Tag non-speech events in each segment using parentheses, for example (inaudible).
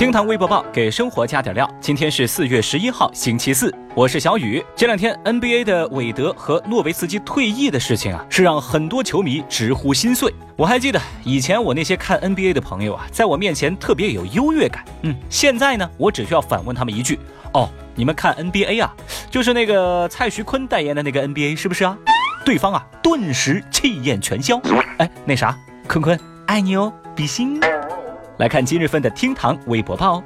厅堂微博报给生活加点料。今天是四月十一号，星期四，我是小雨。这两天 NBA 的韦德和诺维斯基退役的事情啊，是让很多球迷直呼心碎。我还记得以前我那些看 NBA 的朋友啊，在我面前特别有优越感。嗯，现在呢，我只需要反问他们一句：哦，你们看 NBA 啊，就是那个蔡徐坤代言的那个 NBA 是不是啊？对方啊，顿时气焰全消。哎，那啥，坤坤爱你哦，比心。来看今日份的厅堂微博报，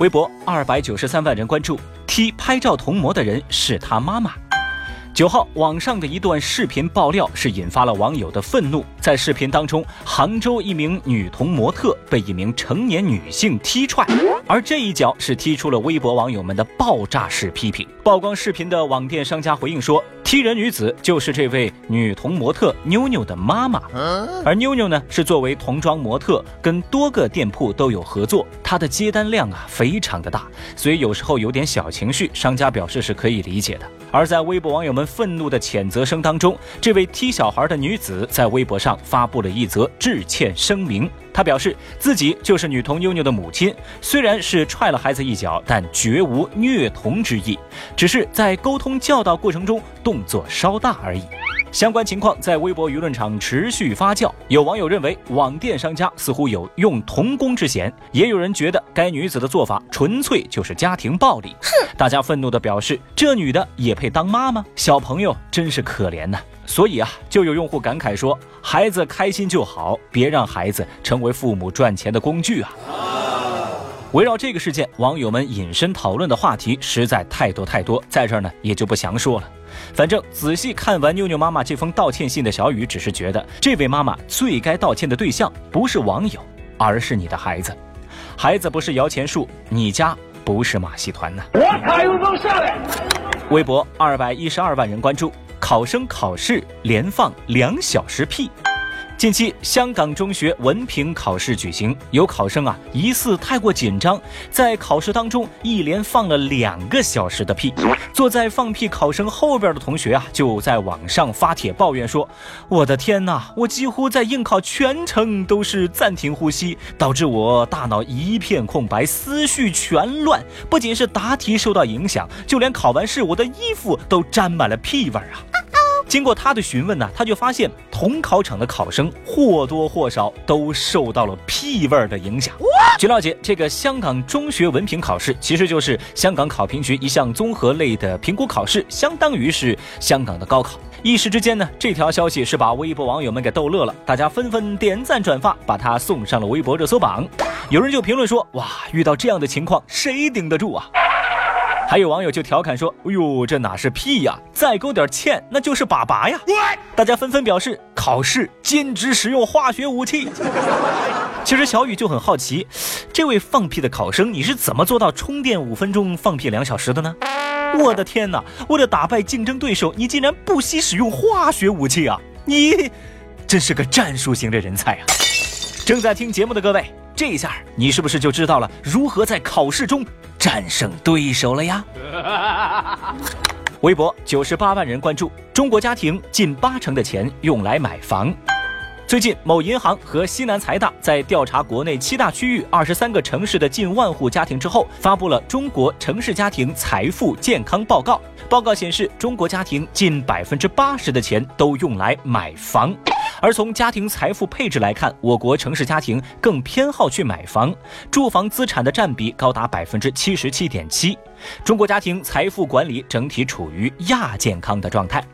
微博二百九十三万人关注，踢拍照同模的人是他妈妈。九号，网上的一段视频爆料是引发了网友的愤怒。在视频当中，杭州一名女童模特被一名成年女性踢踹，而这一脚是踢出了微博网友们的爆炸式批评。曝光视频的网店商家回应说。踢人女子就是这位女童模特妞妞的妈妈，而妞妞呢是作为童装模特，跟多个店铺都有合作，她的接单量啊非常的大，所以有时候有点小情绪，商家表示是可以理解的。而在微博网友们愤怒的谴责声当中，这位踢小孩的女子在微博上发布了一则致歉声明。他表示自己就是女童妞妞的母亲，虽然是踹了孩子一脚，但绝无虐童之意，只是在沟通教导过程中动作稍大而已。相关情况在微博舆论场持续发酵，有网友认为网店商家似乎有用童工之嫌，也有人觉得该女子的做法纯粹就是家庭暴力。哼！大家愤怒地表示：这女的也配当妈吗？小朋友真是可怜呐！所以啊，就有用户感慨说：“孩子开心就好，别让孩子成为父母赚钱的工具啊！”围绕这个事件，网友们引申讨论的话题实在太多太多，在这儿呢也就不详说了。反正仔细看完妞妞妈妈这封道歉信的小雨，只是觉得这位妈妈最该道歉的对象不是网友，而是你的孩子。孩子不是摇钱树，你家不是马戏团呢。我卡又能上来。微博二百一十二万人关注。考生考试连放两小时屁。近期，香港中学文凭考试举行，有考生啊疑似太过紧张，在考试当中一连放了两个小时的屁。坐在放屁考生后边的同学啊，就在网上发帖抱怨说：“我的天哪，我几乎在应考全程都是暂停呼吸，导致我大脑一片空白，思绪全乱。不仅是答题受到影响，就连考完试，我的衣服都沾满了屁味儿啊！”经过他的询问呢，他就发现同考场的考生或多或少都受到了屁味儿的影响。据了解，这个香港中学文凭考试其实就是香港考评局一项综合类的评估考试，相当于是香港的高考。一时之间呢，这条消息是把微博网友们给逗乐了，大家纷纷点赞转发，把它送上了微博热搜榜。有人就评论说：“哇，遇到这样的情况，谁顶得住啊？”还有网友就调侃说：“哎呦，这哪是屁呀！再勾点芡，那就是粑粑呀！”大家纷纷表示：“考试禁止使用化学武器。”其实小雨就很好奇，这位放屁的考生，你是怎么做到充电五分钟放屁两小时的呢？我的天哪！为了打败竞争对手，你竟然不惜使用化学武器啊！你真是个战术型的人才啊！正在听节目的各位，这一下你是不是就知道了如何在考试中？战胜对手了呀！(laughs) 微博九十八万人关注，中国家庭近八成的钱用来买房。最近，某银行和西南财大在调查国内七大区域二十三个城市的近万户家庭之后，发布了《中国城市家庭财富健康报告》。报告显示，中国家庭近百分之八十的钱都用来买房。而从家庭财富配置来看，我国城市家庭更偏好去买房，住房资产的占比高达百分之七十七点七。中国家庭财富管理整体处于亚健康的状态。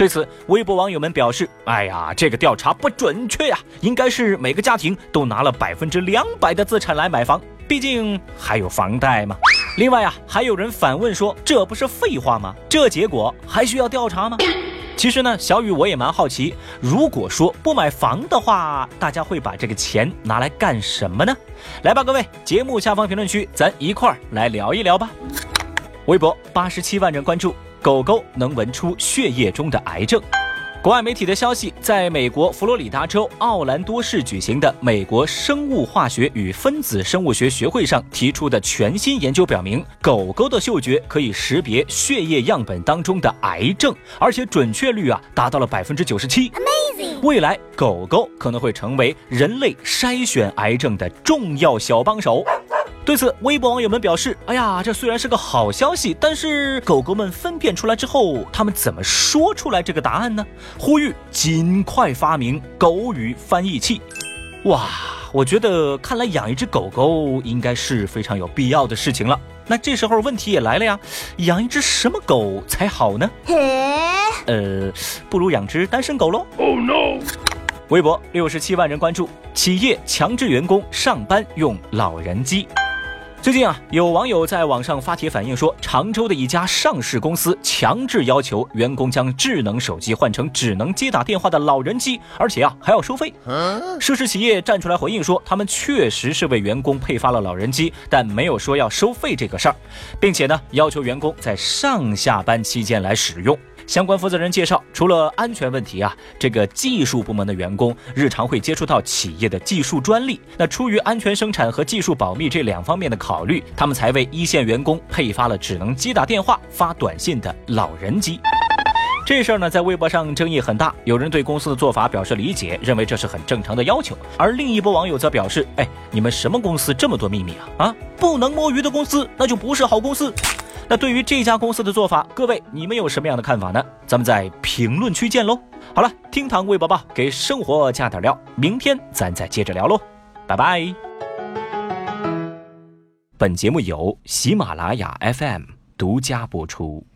对此，微博网友们表示：“哎呀，这个调查不准确呀，应该是每个家庭都拿了百分之两百的资产来买房，毕竟还有房贷嘛。”另外啊，还有人反问说：“这不是废话吗？这结果还需要调查吗？” (coughs) 其实呢，小雨我也蛮好奇，如果说不买房的话，大家会把这个钱拿来干什么呢？来吧，各位，节目下方评论区，咱一块儿来聊一聊吧。微博八十七万人关注。狗狗能闻出血液中的癌症。国外媒体的消息，在美国佛罗里达州奥兰多市举行的美国生物化学与分子生物学学会上提出的全新研究表明，狗狗的嗅觉可以识别血液样本当中的癌症，而且准确率啊达到了百分之九十七。未来，狗狗可能会成为人类筛选癌症的重要小帮手。对此，微博网友们表示：“哎呀，这虽然是个好消息，但是狗狗们分辨出来之后，他们怎么说出来这个答案呢？”呼吁尽快发明狗语翻译器。哇，我觉得看来养一只狗狗应该是非常有必要的事情了。那这时候问题也来了呀，养一只什么狗才好呢？呃，不如养只单身狗喽。Oh no！微博六十七万人关注，企业强制员工上班用老人机。最近啊，有网友在网上发帖反映说，常州的一家上市公司强制要求员工将智能手机换成只能接打电话的老人机，而且啊还要收费。涉事企业站出来回应说，他们确实是为员工配发了老人机，但没有说要收费这个事儿，并且呢要求员工在上下班期间来使用。相关负责人介绍，除了安全问题啊，这个技术部门的员工日常会接触到企业的技术专利。那出于安全生产和技术保密这两方面的考虑，他们才为一线员工配发了只能接打电话、发短信的老人机。这事儿呢，在微博上争议很大，有人对公司的做法表示理解，认为这是很正常的要求。而另一波网友则表示：“哎，你们什么公司这么多秘密啊？啊，不能摸鱼的公司，那就不是好公司。”那对于这家公司的做法，各位你们有什么样的看法呢？咱们在评论区见喽。好了，厅堂微博报给生活加点料，明天咱再接着聊喽，拜拜。本节目由喜马拉雅 FM 独家播出。